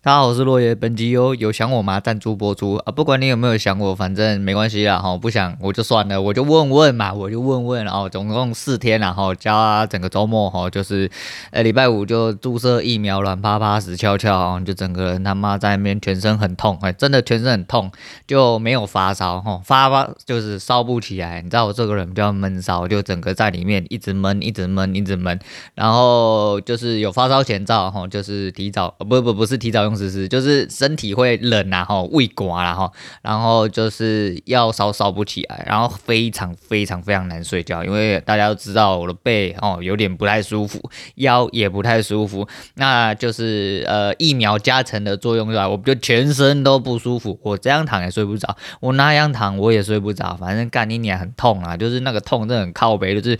大家好，我是落叶。本集由有想我吗赞助播出啊！不管你有没有想我，反正没关系啦哈。不想我就算了，我就问问嘛，我就问问。哦总共四天，然后加整个周末哈，就是呃礼拜五就注射疫苗，软趴趴死翘翘，就整个人他妈在那边全身很痛，哎，真的全身很痛，就没有发烧哈，发发就是烧不起来。你知道我这个人比较闷烧，就整个在里面一直闷，一直闷，一直闷。然后就是有发烧前兆哈，就是提早不不不是提早用。是是，就是身体会冷啊，吼，胃刮啦，吼，然后就是要烧烧不起来，然后非常非常非常难睡觉，因为大家都知道我的背哦有点不太舒服，腰也不太舒服，那就是呃疫苗加成的作用是吧？我就全身都不舒服，我这样躺也睡不着，我那样躺我也睡不着，反正干你娘很痛啊，就是那个痛真的很靠北，就是。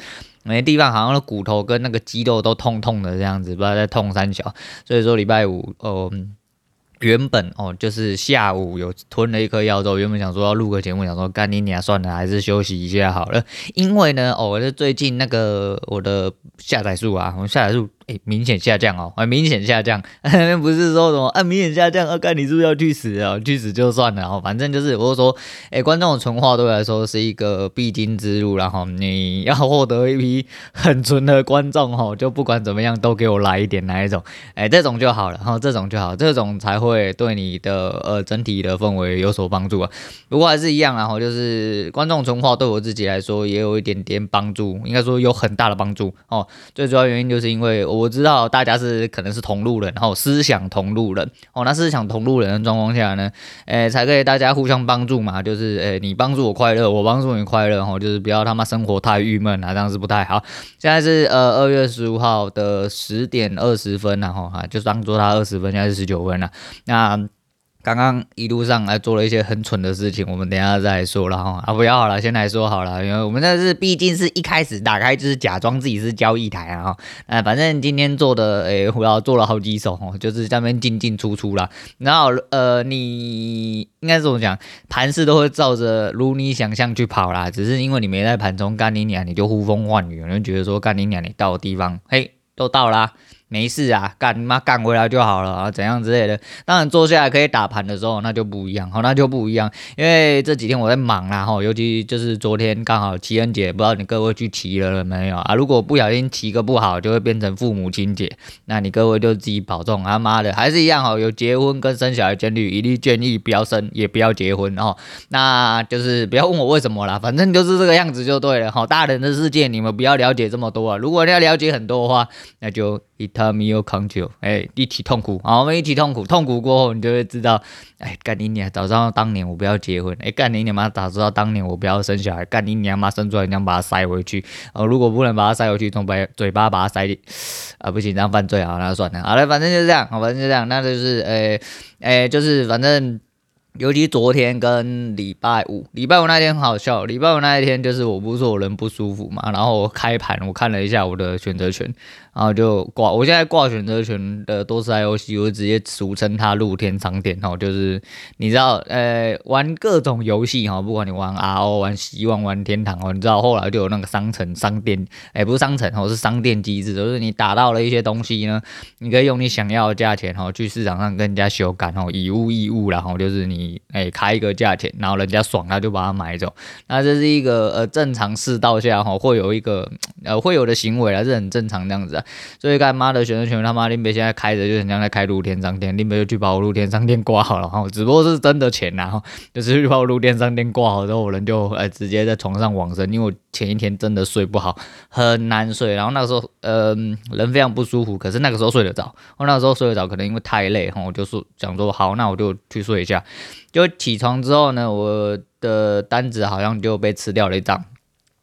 每地方好像骨头跟那个肌肉都痛痛的这样子，不知道在痛三小，所以说礼拜五，哦。原本哦，就是下午有吞了一颗药之后，原本想说要录个节目，想说干你娘算了，还是休息一下好了。因为呢，哦，我是最近那个我的下载数啊，我下载数。诶，明显下降哦，明显下降，不是说什么啊，明显下降，啊，看你是不是要去死啊？去死就算了，然后反正就是，我是说，诶，观众的纯话对我来说是一个必经之路，然后你要获得一批很纯的观众哈，就不管怎么样都给我来一点哪一种，哎，这种就好了，然后这种就好，这种才会对你的呃整体的氛围有所帮助啊。不过还是一样，然后就是观众纯话对我自己来说也有一点点帮助，应该说有很大的帮助哦。最主要原因就是因为。我我知道大家是可能是同路人，然后思想同路人哦，那思想同路人的状况下呢，诶，才可以大家互相帮助嘛，就是诶，你帮助我快乐，我帮助你快乐，吼，就是不要他妈生活太郁闷啊，这样是不太好。现在是呃二月十五号的十点二十分，然后哈，就当做他二十分，现在是十九分了，那。刚刚一路上来做了一些很蠢的事情，我们等下再说了哈啊，不要好了，先来说好了，因为我们这是毕竟是一开始打开就是假装自己是交易台啊哈，呃，反正今天做的诶，我要做了好几手哈，就是在那边进进出出啦。然后呃，你应该是怎么讲，盘势都会照着如你想象去跑啦，只是因为你没在盘中干你娘，你就呼风唤雨，有人觉得说干你娘，你到的地方嘿都到啦。没事啊，干妈干回来就好了啊，怎样之类的。当然坐下来可以打盘的时候，那就不一样，好，那就不一样。因为这几天我在忙啦，哈，尤其就是昨天刚好情人节，不知道你各位去提了了没有啊？如果不小心提个不好，就会变成父母亲节，那你各位就自己保重啊，妈的，还是一样哈，有结婚跟生小孩几率，一律建议不要生，也不要结婚哦。那就是不要问我为什么啦，反正就是这个样子就对了。好，大人的世界你们不要了解这么多啊，如果你要了解很多的话，那就一。他没有 control，哎，一起痛苦，好，我们一起痛苦，痛苦过后，你就会知道，哎，干你娘，早知道当年我不要结婚，哎，干你娘妈，早知道当年我不要生小孩，干你娘妈生出来你要把它塞回去，哦，如果不能把它塞回去，从把嘴巴把它塞，啊，不行，这样犯罪啊，那算了，好了，反正就是这样，好，反正就这样，那就是，哎，哎，就是反正。尤其昨天跟礼拜五，礼拜五那天很好笑。礼拜五那一天就是我不是说我人不舒服嘛，然后我开盘我看了一下我的选择权，然后就挂。我现在挂选择权的都是 IOC，我直接俗称它露天商店哈，就是你知道，呃，玩各种游戏哈，不管你玩 RO、玩希望、玩天堂哦，你知道后来就有那个商城、商店，哎，不是商城哦，是商店机制，就是你打到了一些东西呢，你可以用你想要的价钱哈，去市场上跟人家修改哦，以物易物，然后就是你。哎，开一个价钱，然后人家爽，他就把它买走。那这是一个呃正常世道下哈会有一个呃会有的行为啊，是很正常这样子啊。所以干妈的选择权他妈林北现在开着，就是人家在开露天商店，林北就去把我露天商店挂好了哈。只不过是真的钱呐哈，就是去把我露天商店挂好之后，人就哎直接在床上往生，因为我前一天真的睡不好，很难睡。然后那个时候呃人非常不舒服，可是那个时候睡得着。我那个时候睡得着，可能因为太累哈，我就说想说好，那我就去睡一下。就起床之后呢，我的单子好像就被吃掉了一张。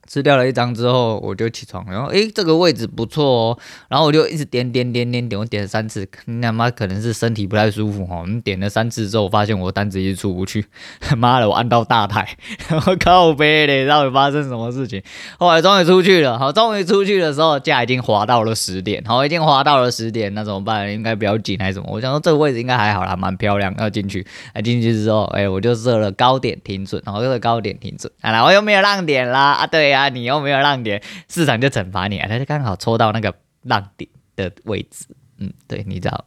吃掉了一张之后，我就起床，然后诶，这个位置不错哦，然后我就一直点点点点点，我点了三次，他妈可能是身体不太舒服哦，我们点了三次之后，发现我单子一直出不去，妈的，我按到大台，然 后靠北嘞，到底发生什么事情？后来终于出去了，好，终于出去的时候，价已经滑到了十点，好，已经滑到了十点，那怎么办？应该比较紧还是什么？我想说这个位置应该还好啦，蛮漂亮，要进去，哎，进去之后，哎，我就设了高点停损，然后这个高点停损，啊，我又没有浪点啦，啊，对。啊，你又没有浪点，市场就惩罚你啊！他就刚好抽到那个浪点的位置，嗯，对，你知道，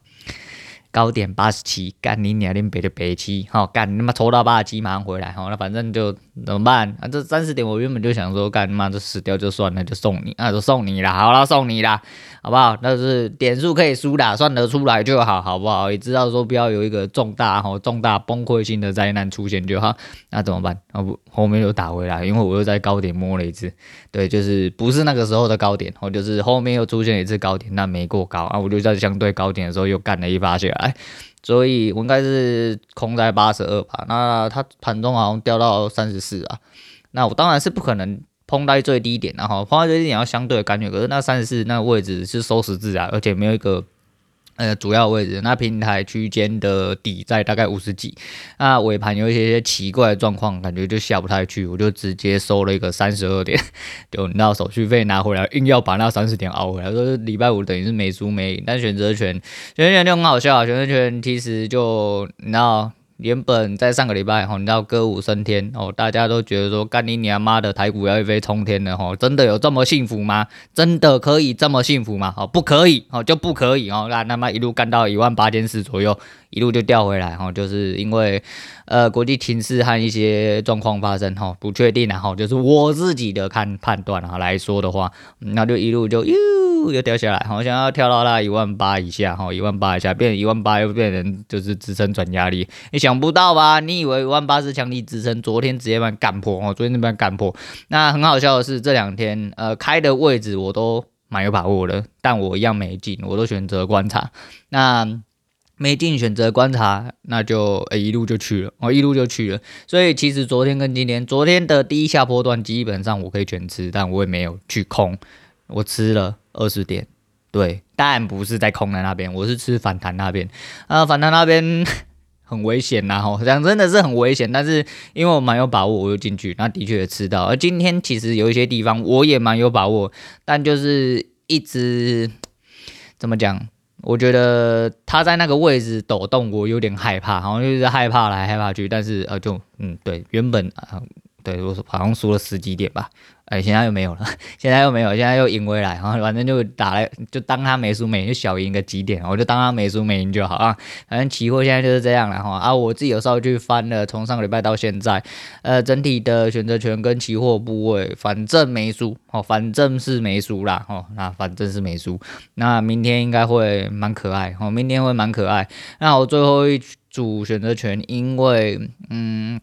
高点八十七，干你娘的北的北七，好干你妈抽到八十七马上回来，好那反正就怎么办啊？这三十点我原本就想说干他妈这死掉就算了，就送你，那、啊、就送你啦，好啦，送你啦，好不好？那是点数可以输的，算得出来就好，好不好？也知道说不要有一个重大哈重大崩溃性的灾难出现就好，那怎么办？啊不，后面又打回来，因为我又在高点摸了一次，对，就是不是那个时候的高点，或就是后面又出现一次高点，那没过高啊，我就在相对高点的时候又干了一发下来。哎，所以我应该是空在八十二吧。那它盘中好像掉到三十四啊。那我当然是不可能碰在最低点，然后碰在最低点要相对的干净。可是那三十四那个位置是收十字啊，而且没有一个。呃，主要位置，那平台区间的底在大概五十几，那尾盘有一些奇怪的状况，感觉就下不太去，我就直接收了一个三十二点，就你知道手续费拿回来，硬要把那三十点熬回来，说礼拜五等于是没输没赢，但选择权，选择权就很好笑，选择权其实就你知道。原本在上个礼拜吼，你知道歌舞升天哦，大家都觉得说干你娘妈的台股要一飞冲天了吼，真的有这么幸福吗？真的可以这么幸福吗？哦，不可以哦，就不可以哦，那他妈一路干到一万八千四左右。一路就掉回来哈，就是因为呃国际情势和一些状况发生哈，不确定然后就是我自己的看判断哈来说的话，那就一路就又又掉下来，好像要跳到那一万八以下哈，一万八以下变成一万八又变成就是支撑转压力，你想不到吧？你以为一万八是强力支撑，昨天直接把干破哦，昨天那边干破。那很好笑的是这两天呃开的位置我都蛮有把握的，但我一样没进，我都选择观察。那。没进选择观察，那就一路就去了，哦一路就去了。所以其实昨天跟今天，昨天的第一下波段基本上我可以全吃，但我也没有去空，我吃了二十点，对，但不是在空的那边，我是吃反弹那边。啊，反弹那边 很危险呐，吼，讲真的是很危险，但是因为我蛮有把握，我就进去，那的确也吃到。而今天其实有一些地方我也蛮有把握，但就是一直怎么讲？我觉得他在那个位置抖动，我有点害怕，好像就是害怕来害怕去，但是呃，就嗯，对，原本啊、对我好像输了十几点吧。哎，现在又没有了，现在又没有，现在又赢回来，然后反正就打来，就当他没输没赢，就小赢个几点，我就当他没输没赢就好啊。反正期货现在就是这样了哈。啊，我自己有稍微去翻了，从上个礼拜到现在，呃，整体的选择权跟期货部位，反正没输，哦，反正是没输啦，哦，那反正是没输。那明天应该会蛮可爱，哦，明天会蛮可爱。那我最后一组选择权，因为嗯。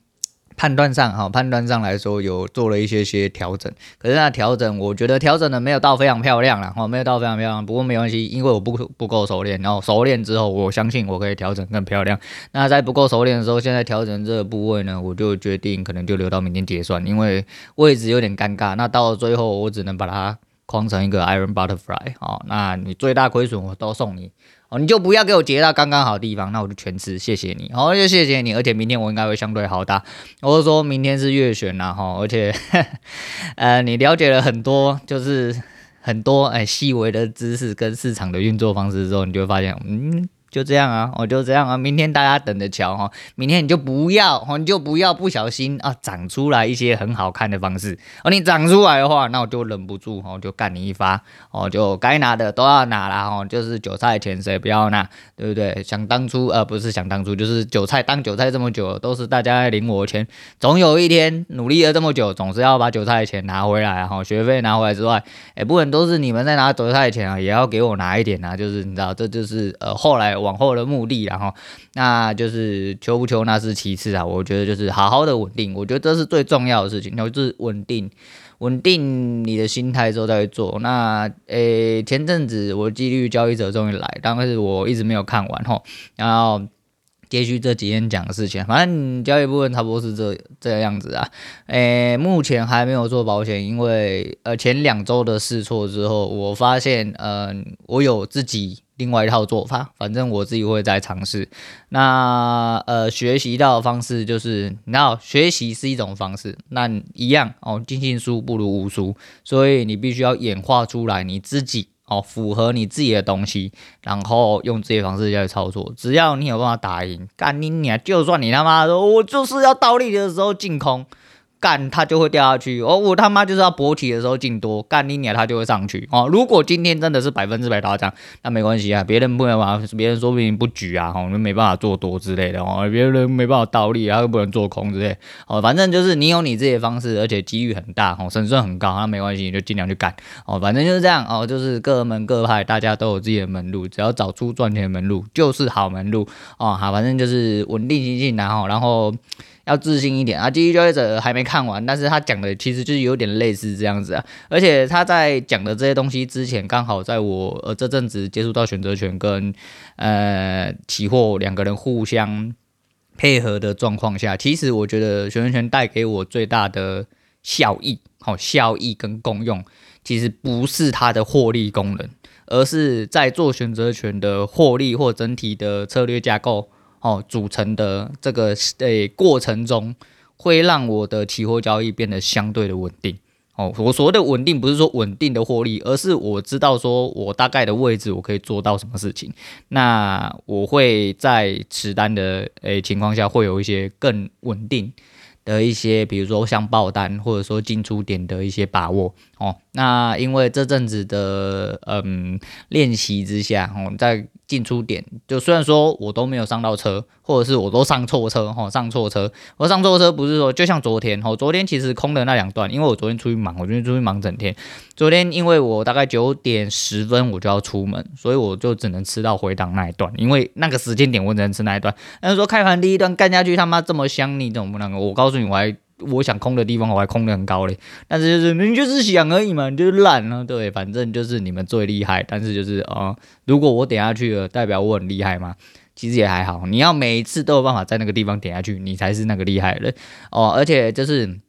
判断上哈，判断上来说有做了一些些调整，可是那调整我觉得调整的没有到非常漂亮了哈，没有到非常漂亮，不过没关系，因为我不不够熟练，然后熟练之后，我相信我可以调整更漂亮。那在不够熟练的时候，现在调整这个部位呢，我就决定可能就留到明天结算，因为位置有点尴尬。那到了最后，我只能把它框成一个 Iron Butterfly 哦，那你最大亏损我都送你。你就不要给我截到刚刚好的地方，那我就全吃，谢谢你，哦，就谢谢你，而且明天我应该会相对好打，我是说明天是月选呐，哈，而且，呃，你了解了很多，就是很多哎细微的知识跟市场的运作方式之后，你就会发现，嗯。就这样啊，我就这样啊。明天大家等着瞧哈，明天你就不要，你就不要不小心啊长出来一些很好看的方式哦。你长出来的话，那我就忍不住哦，就干你一发哦，就该拿的都要拿了哦。就是韭菜钱谁不要拿，对不对？想当初呃不是想当初，就是韭菜当韭菜这么久，都是大家在领我的钱。总有一天努力了这么久，总是要把韭菜的钱拿回来哈。学费拿回来之外，哎，不能都是你们在拿韭菜钱啊，也要给我拿一点啊。就是你知道，这就是呃后来。往后的目的，然后那就是求不求那是其次啊，我觉得就是好好的稳定，我觉得这是最重要的事情，然后就是稳定，稳定你的心态之后再做。那诶，前阵子我纪律交易者终于来，但是我一直没有看完吼，然后接续这几天讲的事情，反正交易部分差不多是这这样子啊。诶，目前还没有做保险，因为呃前两周的试错之后，我发现呃我有自己。另外一套做法，反正我自己会再尝试。那呃，学习到的方式就是，你知道，学习是一种方式，那一样哦，尽信书不如无书，所以你必须要演化出来你自己哦，符合你自己的东西，然后用这些方式来操作。只要你有办法打赢，干你娘！就算你他妈的，我就是要倒立的时候进空。干它就会掉下去哦，我他妈就是要勃起的时候进多干你娘，它就会上去哦。如果今天真的是百分之百大涨，那没关系啊，别人不能玩，别人说不定不举啊，哦，没办法做多之类的哦，别人没办法倒立，他又不能做空之类，哦，反正就是你有你自己的方式，而且机遇很大哦，胜算很高，那没关系，你就尽量去干哦，反正就是这样哦，就是各门各派，大家都有自己的门路，只要找出赚钱的门路就是好门路哦，好，反正就是稳定心性，然后然后。要自信一点啊！第一交易者还没看完，但是他讲的其实就是有点类似这样子啊。而且他在讲的这些东西之前，刚好在我呃这阵子接触到选择权跟呃期货两个人互相配合的状况下，其实我觉得选择权带给我最大的效益，好效益跟功用，其实不是它的获利功能，而是在做选择权的获利或整体的策略架构。哦，组成的这个诶过程中，会让我的期货交易变得相对的稳定。哦，我所谓的稳定，不是说稳定的获利，而是我知道说我大概的位置，我可以做到什么事情。那我会在持单的诶情况下，会有一些更稳定的一些，比如说像爆单，或者说进出点的一些把握。哦，那因为这阵子的嗯练习之下，哦，在。进出点就虽然说我都没有上到车，或者是我都上错车哈，上错车。我上错车不是说就像昨天哈，昨天其实空的那两段，因为我昨天出去忙，我昨天出去忙整天。昨天因为我大概九点十分我就要出门，所以我就只能吃到回档那一段，因为那个时间点我只能吃那一段。但是说开盘第一段干下去他妈这么香，你怎么不能？我告诉你我还。我想空的地方我还空的很高嘞，但是就是你就是想而已嘛，你就是烂了，对，反正就是你们最厉害，但是就是啊、如果我点下去了，代表我很厉害吗？其实也还好，你要每一次都有办法在那个地方点下去，你才是那个厉害的哦。而且就是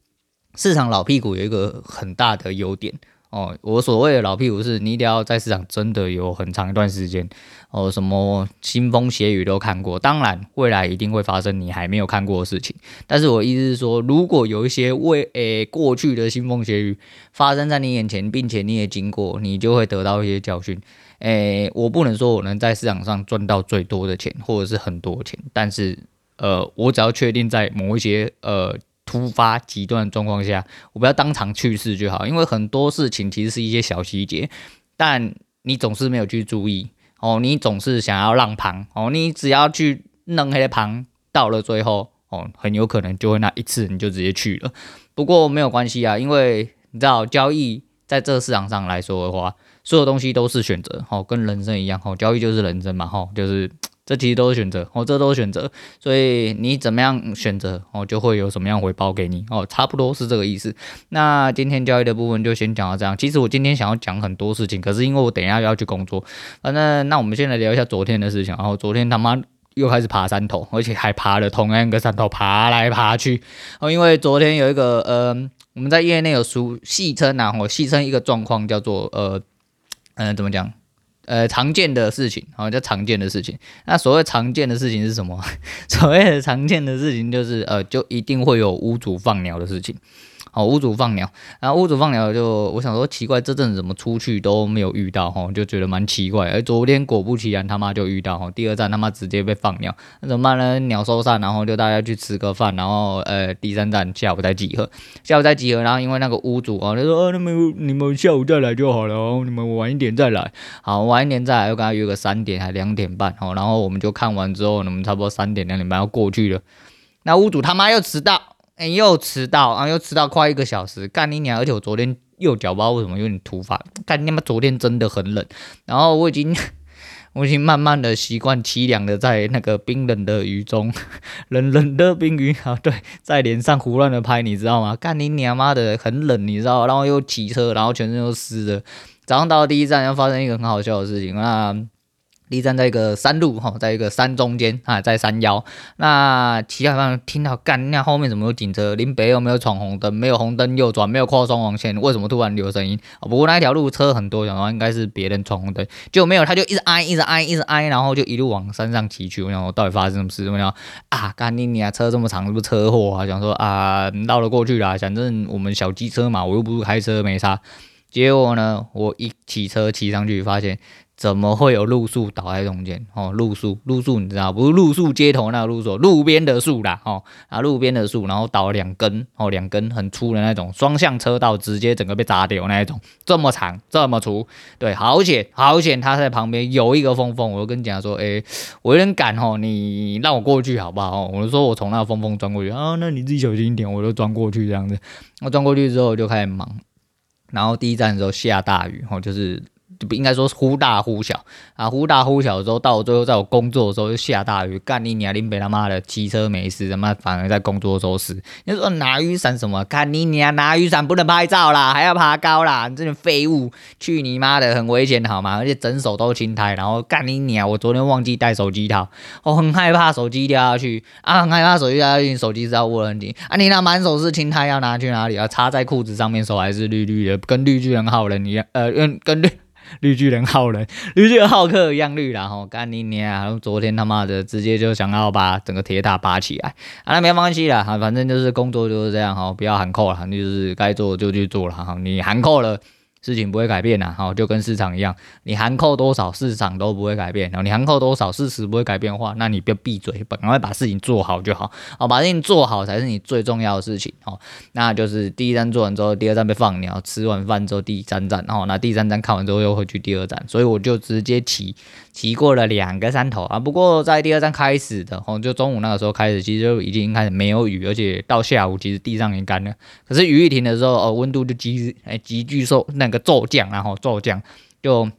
市场老屁股有一个很大的优点。哦，我所谓的老屁股是，你一定要在市场真的有很长一段时间，哦，什么腥风血雨都看过。当然，未来一定会发生你还没有看过的事情。但是我意思是说，如果有一些未诶、过去的腥风血雨发生在你眼前，并且你也经过，你就会得到一些教训。诶、我不能说我能在市场上赚到最多的钱，或者是很多钱，但是呃，我只要确定在某一些呃。突发极端的状况下，我不要当场去世就好，因为很多事情其实是一些小细节，但你总是没有去注意哦，你总是想要让旁哦，你只要去弄黑旁，到了最后哦，很有可能就会那一次你就直接去了。不过没有关系啊，因为你知道交易在这个市场上来说的话，所有东西都是选择哦，跟人生一样哦，交易就是人生嘛，吼，就是。这其实都是选择哦，这都是选择，所以你怎么样选择哦，就会有什么样回报给你哦，差不多是这个意思。那今天交易的部分就先讲到这样。其实我今天想要讲很多事情，可是因为我等一下要去工作，反正那我们先来聊一下昨天的事情。然后昨天他妈又开始爬山头，而且还爬了同样一个山头，爬来爬去。哦，因为昨天有一个呃，我们在业内有俗戏称啊，我戏称一个状况叫做呃，嗯、怎么讲？呃，常见的事情，好、哦，叫常见的事情。那所谓常见的事情是什么？所谓的常见的事情就是，呃，就一定会有屋主放鸟的事情。哦，屋主放鸟，然后屋主放鸟就，我想说奇怪，这阵子怎么出去都没有遇到，吼，就觉得蛮奇怪。而昨天果不其然，他妈就遇到，吼，第二站他妈直接被放鸟，那怎么办呢？鸟收散，然后就大家去吃个饭，然后呃，第三站下午再集合，下午再集合，然后因为那个屋主哦，他说，哦，你们你们下午再来就好了，哦，你们晚一点再来，好，晚一点再来，又跟他约个三点还两点半，哦，然后我们就看完之后，我们差不多三点两点半要过去了，那屋主他妈又迟到。哎、又迟到啊！又迟到快一个小时，干你娘！而且我昨天右脚不知道为什么有点突发，干你妈！昨天真的很冷，然后我已经 我已经慢慢的习惯凄凉的在那个冰冷的雨中，冷冷的冰雨啊，对，在脸上胡乱的拍，你知道吗？干你娘妈的，很冷，你知道？然后又骑车，然后全身都湿的。早上到了第一站，又发生一个很好笑的事情啊。立站在一个山路哈，在一个山中间啊，在山腰。那其他地方听到干，那后面怎么有警车？林北又没有闯红灯，没有红灯右转，没有跨双黄线，为什么突然有声音？不过那一条路车很多，然后应该是别人闯红灯，就没有，他就一直挨，一直挨，一直挨，然后就一路往山上骑去。我想到底发生什么事？我想啊，干你你啊，车这么长，是不是车祸啊？想说啊，绕了过去啦，反正我们小机车嘛，我又不是开车，没啥。结果呢，我一骑车骑上去，发现。怎么会有路树倒在中间？哦，路树，路树，你知道不是路树街头那个路树，路边的树啦，哦，啊，路边的树，然后倒了两根，哦，两根很粗的那种双向车道，直接整个被砸掉那一种，这么长，这么粗，对，好险，好险，他在旁边有一个风风，我就跟你讲说，哎、欸，我有点赶哦，你让我过去好不好？我就说我从那个缝缝钻过去啊，那你自己小心一点，我就钻过去这样子，我钻过去之后就开始忙，然后第一站的时候下大雨，哦，就是。不应该说忽大忽小啊，忽大忽小的时候，到最后在我工作的时候就下大雨，干你娘！林北他妈的骑车没事，他妈反而在工作的时候死。你说拿雨伞什么？干你娘！拿雨伞不能拍照啦，还要爬高啦，你这种废物！去你妈的，很危险好吗？而且整手都青苔，然后干你娘！我昨天忘记带手机套，我很害怕手机掉下去啊，很害怕手机掉下去，手机是要握很紧啊。你那满手是青苔要拿去哪里啊？插在裤子上面，手还是绿绿的，跟绿巨人浩人一样，呃，跟绿。绿巨人浩人，绿巨人浩克一样绿啦吼，干你娘！昨天他妈的直接就想要把整个铁塔拔起来，啊，那没关系啦，反正就是工作就是这样哈，不要喊扣了，你就是该做就去做了哈，你喊扣了。事情不会改变呐，好，就跟市场一样，你含扣多少，市场都不会改变。然后你含扣多少，事实不会改变的话，那你不要闭嘴，赶快把事情做好就好。哦，把事情做好才是你最重要的事情。哦，那就是第一站做完之后，第二站被放鸟，吃完饭之后第三站，然后那第三站看完之后又回去第二站，所以我就直接骑。骑过了两个山头啊，不过在第二站开始的，哦，就中午那个时候开始，其实就已经开始没有雨，而且到下午其实地上已经干了。可是雨一停的时候，哦，温度就急哎急剧受那个骤降，然后骤降就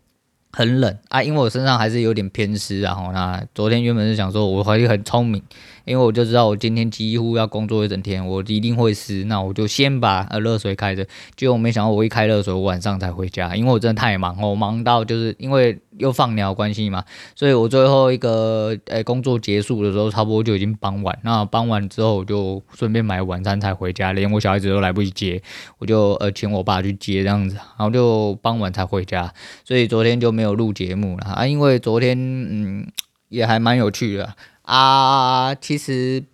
很冷啊，因为我身上还是有点偏湿，然后那昨天原本是想说我怀疑很聪明。因为我就知道我今天几乎要工作一整天，我一定会湿，那我就先把呃热水开着。结果没想到我一开热水，我晚上才回家，因为我真的太忙，我忙到就是因为又放鸟关系嘛，所以我最后一个诶、欸、工作结束的时候，差不多就已经傍晚。那傍晚之后，我就顺便买晚餐才回家，连我小孩子都来不及接，我就呃请我爸去接这样子，然后就傍晚才回家，所以昨天就没有录节目了啊，因为昨天嗯也还蛮有趣的。啊其实，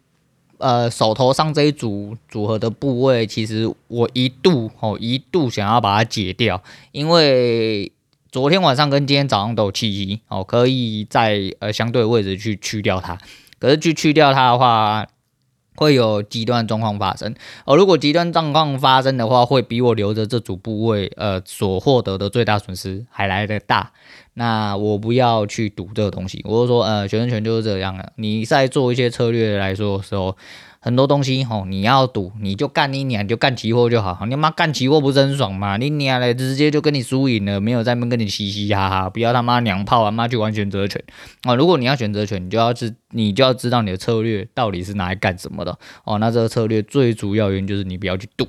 呃，手头上这一组组合的部位，其实我一度哦，一度想要把它解掉，因为昨天晚上跟今天早上都有契机哦，可以在呃相对位置去去掉它。可是去去掉它的话，会有极端状况发生哦。如果极端状况发生的话，会比我留着这组部位呃所获得的最大损失还来得大。那我不要去赌这个东西，我就说，呃，学生权就是这样了。你在做一些策略来说的时候，很多东西吼，你要赌，你就干你娘，就干期货就好。你妈干期货不是很爽吗？你娘嘞，直接就跟你输赢了，没有在那边跟你嘻嘻哈哈。不要他妈娘炮，啊妈去玩选择权啊！如果你要选择权，你就要知，你就要知道你的策略到底是拿来干什么的哦。那这个策略最主要原因就是你不要去赌，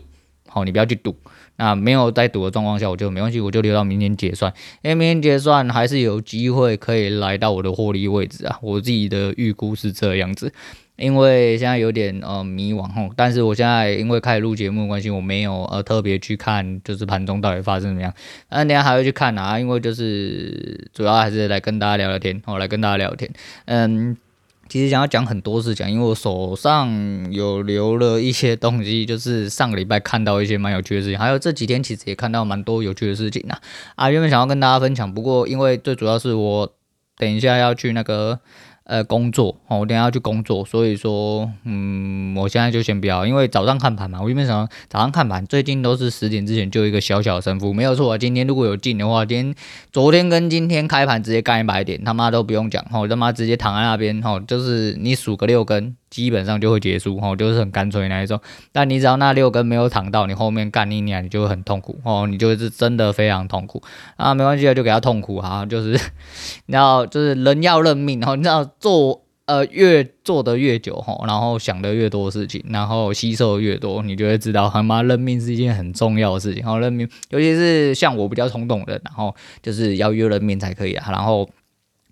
好，你不要去赌。那没有在赌的状况下，我就没关系，我就留到明天结算。因为明天结算还是有机会可以来到我的获利位置啊，我自己的预估是这样子。因为现在有点呃迷惘吼，但是我现在因为开始录节目的关系，我没有呃特别去看就是盘中到底发生怎么样。那等下还会去看啊，因为就是主要还是来跟大家聊聊天，哦，来跟大家聊聊天，嗯。其实想要讲很多事情，因为我手上有留了一些东西，就是上个礼拜看到一些蛮有趣的事情，还有这几天其实也看到蛮多有趣的事情呐。啊，原本想要跟大家分享，不过因为最主要是我等一下要去那个。呃，工作哦，我等下要去工作，所以说，嗯，我现在就先不要，因为早上看盘嘛，我原本想早上看盘，最近都是十点之前就一个小小的胜负，没有错。今天如果有进的话，今天、昨天跟今天开盘直接干一百点，他妈都不用讲，吼，他妈直接躺在那边，吼，就是你数个六根。基本上就会结束哦，就是很干脆那一种。但你只要那六根没有躺到，你后面干一年，你就会很痛苦哦，你就是真的非常痛苦啊。没关系啊，就给他痛苦啊，就是你知道，就是人要认命，然后你知道做呃越做的越久吼，然后想的越多事情，然后吸收越多，你就会知道他妈认命是一件很重要的事情。然后认命，尤其是像我比较冲动的，然后就是要越认命才可以啊。然后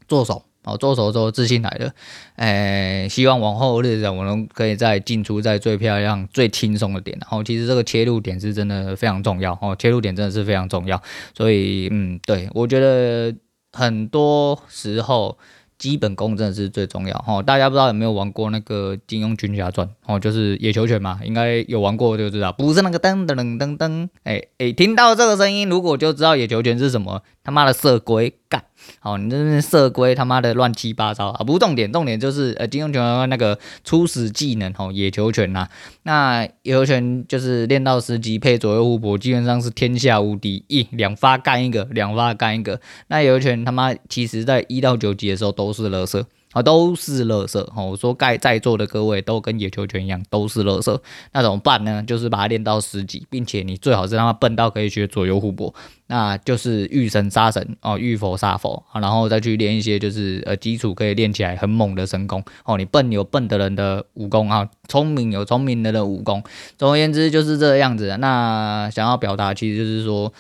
做手。哦，做手之后自信来了，诶、希望往后日子我能可以再进出在最漂亮、最轻松的点。然后其实这个切入点是真的非常重要，哦，切入点真的是非常重要。所以，嗯，对，我觉得很多时候基本功真的是最重要。哦，大家不知道有没有玩过那个《金庸群侠传》？哦，就是野球拳嘛，应该有玩过就知道，不是那个噔噔噔噔噔。诶诶，听到这个声音，如果就知道野球拳是什么。他妈的色龟干，好，你这边色龟他妈的乱七八糟啊！不重点，重点就是呃，金庸拳那个初始技能哦，野球拳呐、那野球拳就是练到十级配左右互搏，基本上是天下无敌，一两发干一个，两发干一个。那野球拳他妈其实在一到九级的时候都是垃圾。啊，都是垃圾哦！我说盖在座的各位都跟野球拳一样，都是垃圾。那怎么办呢？就是把它练到十级，并且你最好是让他笨到可以学左右互搏，那就是遇神杀神哦，遇佛杀佛啊，然后再去练一些就是呃基础可以练起来很猛的神功哦。你笨有笨的人的武功啊，聪明有聪明的人的武功。总而言之就是这个样子。那想要表达其实就是说，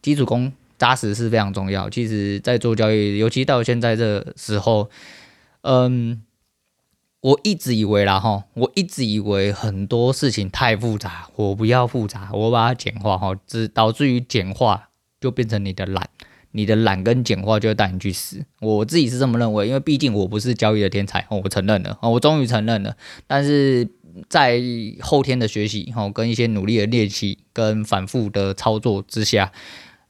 基础功扎实是非常重要。其实，在做交易，尤其到现在这时候。嗯，我一直以为啦哈，我一直以为很多事情太复杂，我不要复杂，我把它简化哈，只导致于简化就变成你的懒，你的懒跟简化就会带你去死。我自己是这么认为，因为毕竟我不是交易的天才，我承认了，我终于承认了。但是在后天的学习哈，跟一些努力的练习跟反复的操作之下。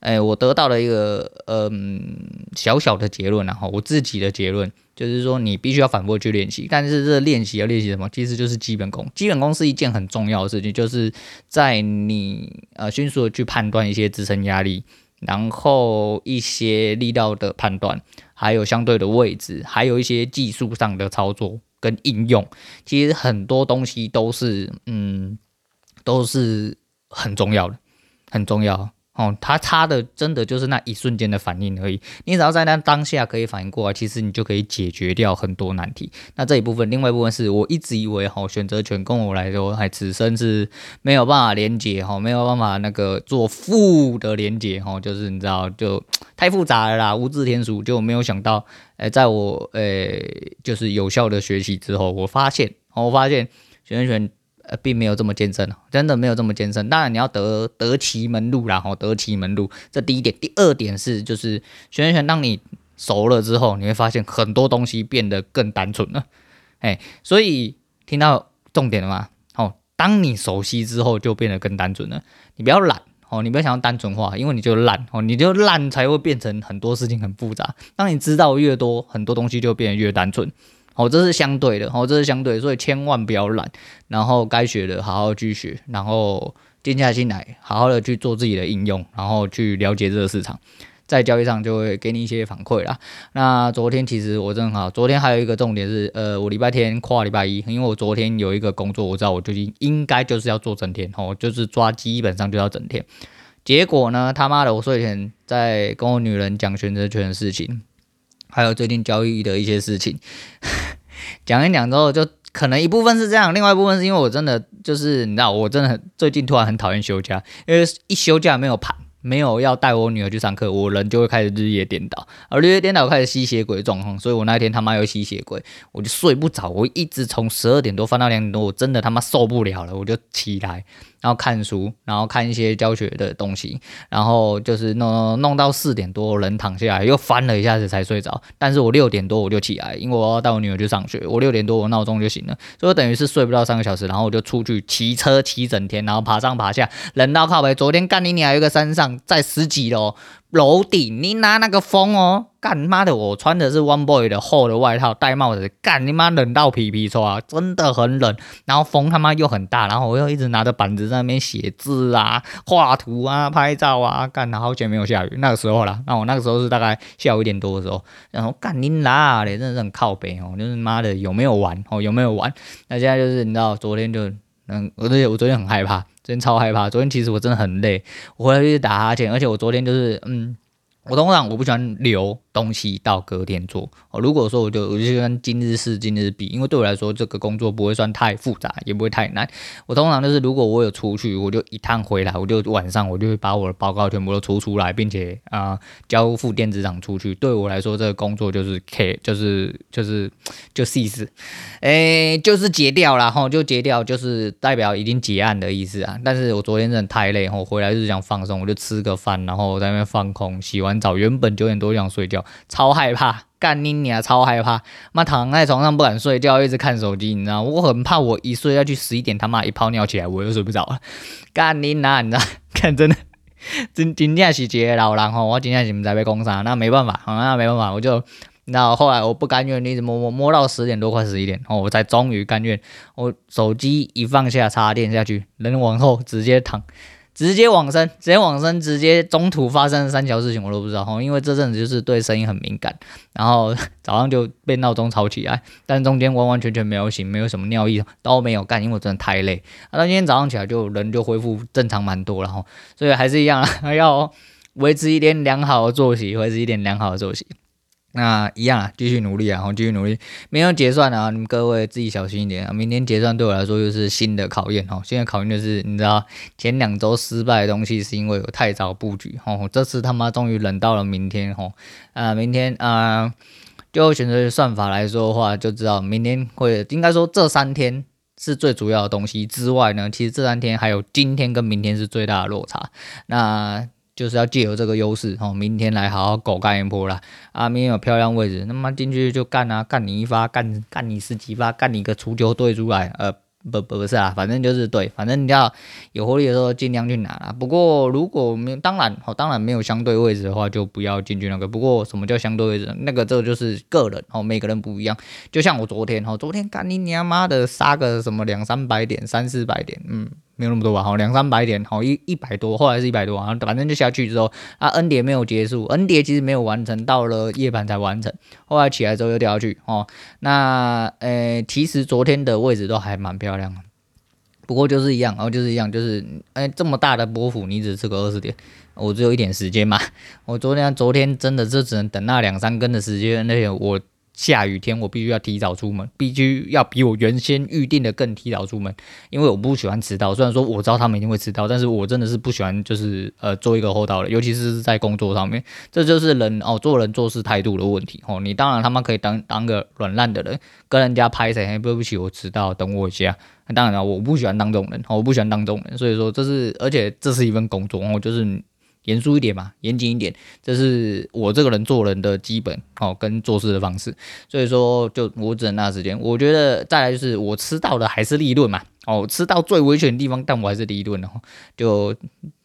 哎，我得到了一个嗯小小的结论，然后我自己的结论就是说，你必须要反复去练习。但是这练习要练习什么？其实就是基本功。基本功是一件很重要的事情，就是在你呃迅速的去判断一些支撑压力，然后一些力道的判断，还有相对的位置，还有一些技术上的操作跟应用。其实很多东西都是嗯都是很重要的，很重要。哦，他差的真的就是那一瞬间的反应而已。你只要在那当下可以反应过来，其实你就可以解决掉很多难题。那这一部分，另外一部分是我一直以为哈，选择权跟我来说，还此生是没有办法连接哈，没有办法那个做负的连接哈，就是你知道就太复杂了啦，无字天书就没有想到，哎，在我呃就是有效的学习之后，我发现，我发现选择权。呃，并没有这么艰深，真的没有这么艰深。当然你要得得其门路，然后得其门路，这第一点。第二点是，就是选选，当你熟了之后，你会发现很多东西变得更单纯了。哎，所以听到重点了吗？哦，当你熟悉之后，就变得更单纯了。你不要懒哦，你不要想要单纯化，因为你就懒哦，你就懒才会变成很多事情很复杂。当你知道越多，很多东西就变得越单纯。哦，这是相对的，哦，这是相对，所以千万不要懒，然后该学的好好去学，然后静下心来，好好的去做自己的应用，然后去了解这个市场，在交易上就会给你一些反馈啦。那昨天其实我正好，昨天还有一个重点是，呃，我礼拜天跨礼拜一，因为我昨天有一个工作，我知道我最近应该就是要做整天，哦，就是抓基本上就要整天。结果呢，他妈的，我睡前在跟我女人讲选择权的事情。还有最近交易的一些事情，讲一讲之后，就可能一部分是这样，另外一部分是因为我真的就是你知道，我真的最近突然很讨厌休假，因为一休假没有盘，没有要带我女儿去上课，我人就会开始日夜颠倒，而日夜颠倒开始吸血鬼状况，所以我那天他妈又吸血鬼，我就睡不着，我一直从十二点多翻到两点多，我真的他妈受不了了，我就起来。然后看书，然后看一些教学的东西，然后就是弄弄到四点多，人躺下来又翻了一下子才睡着。但是我六点多我就起来，因为我要带我女儿去上学，我六点多我闹钟就醒了，所以等于是睡不到三个小时。然后我就出去骑车骑整天，然后爬上爬下，人到靠北。昨天干你你还有一个山上在十几楼。楼顶，你拿那个风哦，干你妈的！我穿的是 One Boy 的厚的外套，戴帽子，干你妈冷到皮皮抽啊，真的很冷。然后风他妈又很大，然后我又一直拿着板子在那边写字啊、画图啊、拍照啊，干了，好久没有下雨，那个时候啦。那我那个时候是大概下午一点多的时候，然后干你哪嘞，真的是很靠北哦，就是妈的有没有玩哦，有没有玩？那现在就是你知道，昨天就嗯，而且我昨天很害怕。真超害怕！昨天其实我真的很累，我回来就打哈欠，而且我昨天就是嗯。我通常我不喜欢留东西到隔天做哦。如果说我就我就跟今日事今日毕，因为对我来说这个工作不会算太复杂，也不会太难。我通常就是如果我有出去，我就一趟回来，我就晚上我就会把我的报告全部都出出来，并且啊、交付电子档出去。对我来说，这个工作就是 K 就是就是就细事，诶就是结掉了哈，就结掉，就是代表已经结案的意思啊。但是我昨天真的太累，我回来就是想放松，我就吃个饭，然后在那边放空，洗完。早原本九点多就想睡觉，超害怕，干你娘，超害怕，妈躺在床上不敢睡觉，一直看手机，你知道，我很怕我一睡下去十一点，他妈一泡尿起来，我又睡不着了，干你娘，你知道，看真的真真正是一个老人吼，我真正是不知道要讲啥，那没办法，那没办法，我就，那后来我不甘愿，一直摸摸摸到十点多快十一点，哦，我才终于甘愿，我手机一放下，插电下去，人往后直接躺。直接往生，直接往生，直接中途发生的三条事情我都不知道哈，因为这阵子就是对声音很敏感，然后 早上就被闹钟吵起来，但中间完完全全没有醒，没有什么尿意都没有干，因为我真的太累。啊，到今天早上起来就人就恢复正常蛮多了哈，所以还是一样，要维持一点良好的作息，维持一点良好的作息。那一样啊，继续努力啊，然后继续努力。明天结算啊，你们各位自己小心一点啊。明天结算对我来说又是新的考验哈。新的考验就是，你知道前两周失败的东西是因为我太早布局哈。这次他妈终于忍到了明天哈。啊，明天啊，就选择算法来说的话，就知道明天会应该说这三天是最主要的东西之外呢，其实这三天还有今天跟明天是最大的落差。那。就是要借由这个优势，哦，明天来好好狗干一波啦。啊，明天有漂亮位置，那么进去就干啊，干你一发，干干你十几发，干你个足球队出来，呃。不不不是啊，反正就是对，反正你要有活力的时候尽量去拿啦。不过如果没，当然哦，当然没有相对位置的话，就不要进去那个。不过什么叫相对位置？那个这个就是个人哦，每个人不一样。就像我昨天哦，昨天干你娘妈的杀个什么两三百点、三四百点，嗯，没有那么多吧？好，两三百点，好一一百多，后来是一百多啊，反正就下去之后啊，N 点没有结束，N 点其实没有完成，到了夜盘才完成。后来起来之后又掉下去哦。那呃，其实昨天的位置都还蛮漂亮的。不过就是一样，然后就是一样，就是哎，这么大的波幅，你只吃个二十点，我只有一点时间嘛。我昨天昨天真的就只能等那两三根的时间，那些我。下雨天我必须要提早出门，必须要比我原先预定的更提早出门，因为我不喜欢迟到。虽然说我知道他们一定会迟到，但是我真的是不喜欢就是呃做一个厚道的，尤其是在工作上面，这就是人哦做人做事态度的问题哦。你当然他妈可以当当个软烂的人，跟人家拍谁，对不起我迟到，等我一下。当然了，我不喜欢当这种人，我不喜欢当这种人，所以说这是而且这是一份工作哦，就是。严肃一点嘛，严谨一点，这是我这个人做人的基本哦，跟做事的方式。所以说，就我只能那时间。我觉得再来就是我吃到的还是利润嘛，哦，吃到最危险的地方，但我还是利润哦，就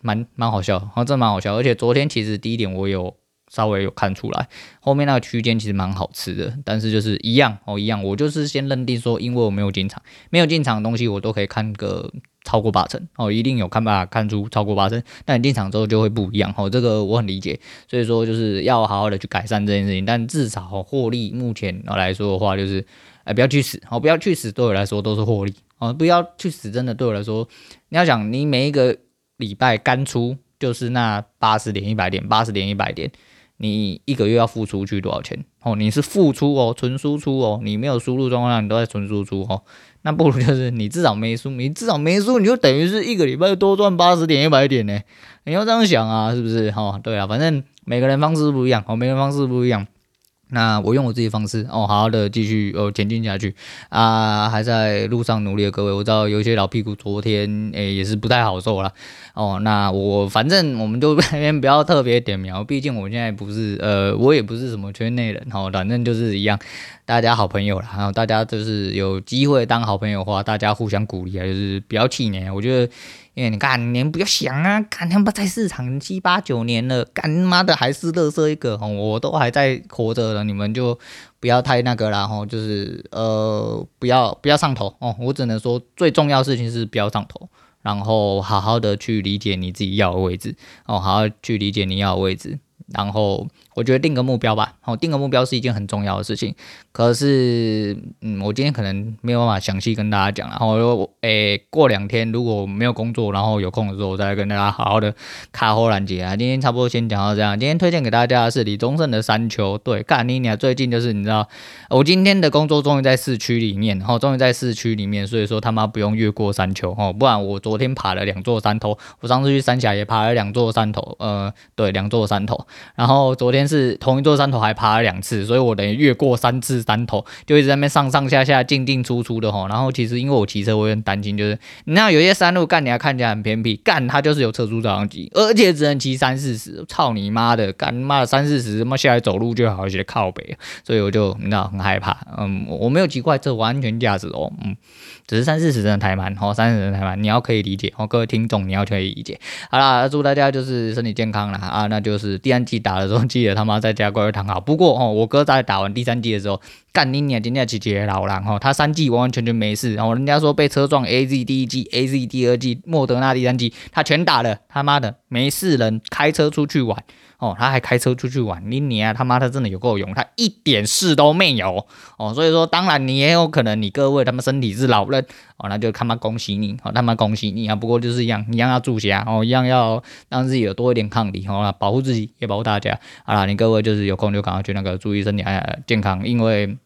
蛮蛮好笑，哦，真蛮好笑。而且昨天其实第一点我有稍微有看出来，后面那个区间其实蛮好吃的，但是就是一样哦，一样，我就是先认定说，因为我没有进场，没有进场的东西我都可以看个。超过八成哦，一定有看办法看出超过八成，但你进场之后就会不一样哦，这个我很理解，所以说就是要好好的去改善这件事情，但至少获利目前来说的话，就是哎不要去死哦，不要去死，对我来说都是获利哦，不要去死，真的对我来说，你要想你每一个礼拜干出就是那八十点一百点，八十点一百点。你一个月要付出去多少钱？哦，你是付出哦，纯输出哦，你没有输入状况下，你都在纯输出哦。那不如就是你至少没输，你至少没输，你就等于是一个礼拜多赚八十点一百点呢。你要这样想啊，是不是？哦，对啊，反正每个人方式不一样，哦，每个人方式不一样。那我用我自己方式哦，好好的继续哦前进下去啊，还在路上努力的各位，我知道有些老屁股昨天诶也是不太好受了哦。那我反正我们就 先不要特别点名，毕竟我现在不是呃，我也不是什么圈内人哦，反正就是一样，大家好朋友啦，然后大家就是有机会当好朋友的话，大家互相鼓励啊，就是不要气馁，我觉得。因为你看，你不要想啊，干他妈在市场七八九年了，干妈的还是乐色一个，我都还在活着了，你们就不要太那个了吼，就是呃，不要不要上头哦，我只能说最重要的事情是不要上头，然后好好的去理解你自己要的位置哦，好好去理解你要的位置。然后我觉得定个目标吧，好，定个目标是一件很重要的事情。可是，嗯，我今天可能没有办法详细跟大家讲。然后我，诶，过两天如果没有工作，然后有空的时候，我再跟大家好好的卡后拦截啊。今天差不多先讲到这样。今天推荐给大家的是李宗盛的山丘。对，干你娘！最近就是你知道，我今天的工作终于在市区里面，然后终于在市区里面，所以说他妈不用越过山丘哦，不然我昨天爬了两座山头，我上次去三峡也爬了两座山头，呃，对，两座山头。然后昨天是同一座山头还爬了两次，所以我等于越过三次山头，就一直在那边上上下下进进出出的吼。然后其实因为我骑车，我有点担心，就是你知道有些山路干，你还看起来很偏僻，干它就是有测速照相机，而且只能骑三四十，操你妈的，干妈的三四十，他妈下来走路就好一些靠北，所以我就你知道很害怕。嗯，我没有骑快车，我安全驾驶哦，嗯。只是三四十真的太慢，哦，三四十太慢，你要可以理解，哦，各位听众你要可以理解。好啦，祝大家就是身体健康啦啊，那就是第三季打的时候记得他妈在家乖乖躺好。不过哦，我哥在打完第三季的时候，干你娘，今天姐姐老狼哈，他三剂完完全全没事，然后人家说被车撞，A Z 第一季，A Z 第二季，莫德纳第三季，他全打了，他妈的没事人开车出去玩。哦，他还开车出去玩，你你啊，他妈他真的有够勇，他一点事都没有哦，所以说当然你也有可能，你各位他们身体是老人哦，那就他妈恭喜你，哦，他妈恭喜你啊，不过就是一样，一样要注意啊，哦，一样要让自己有多一点抗体，哦，保护自己也保护大家，好啦，你各位就是有空就赶快去那个注意身体哎健康，因为。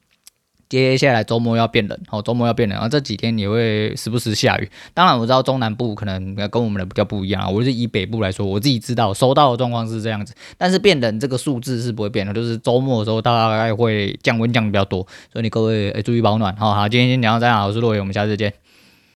接下来周末要变冷，好，周末要变冷，然后这几天也会时不时下雨。当然我知道中南部可能跟我们的比较不一样，我是以北部来说，我自己知道收到的状况是这样子。但是变冷这个数字是不会变的，就是周末的时候大概会降温降的比较多，所以你各位诶注意保暖。好，好，今天先聊到这样，我是洛伟，我们下次见。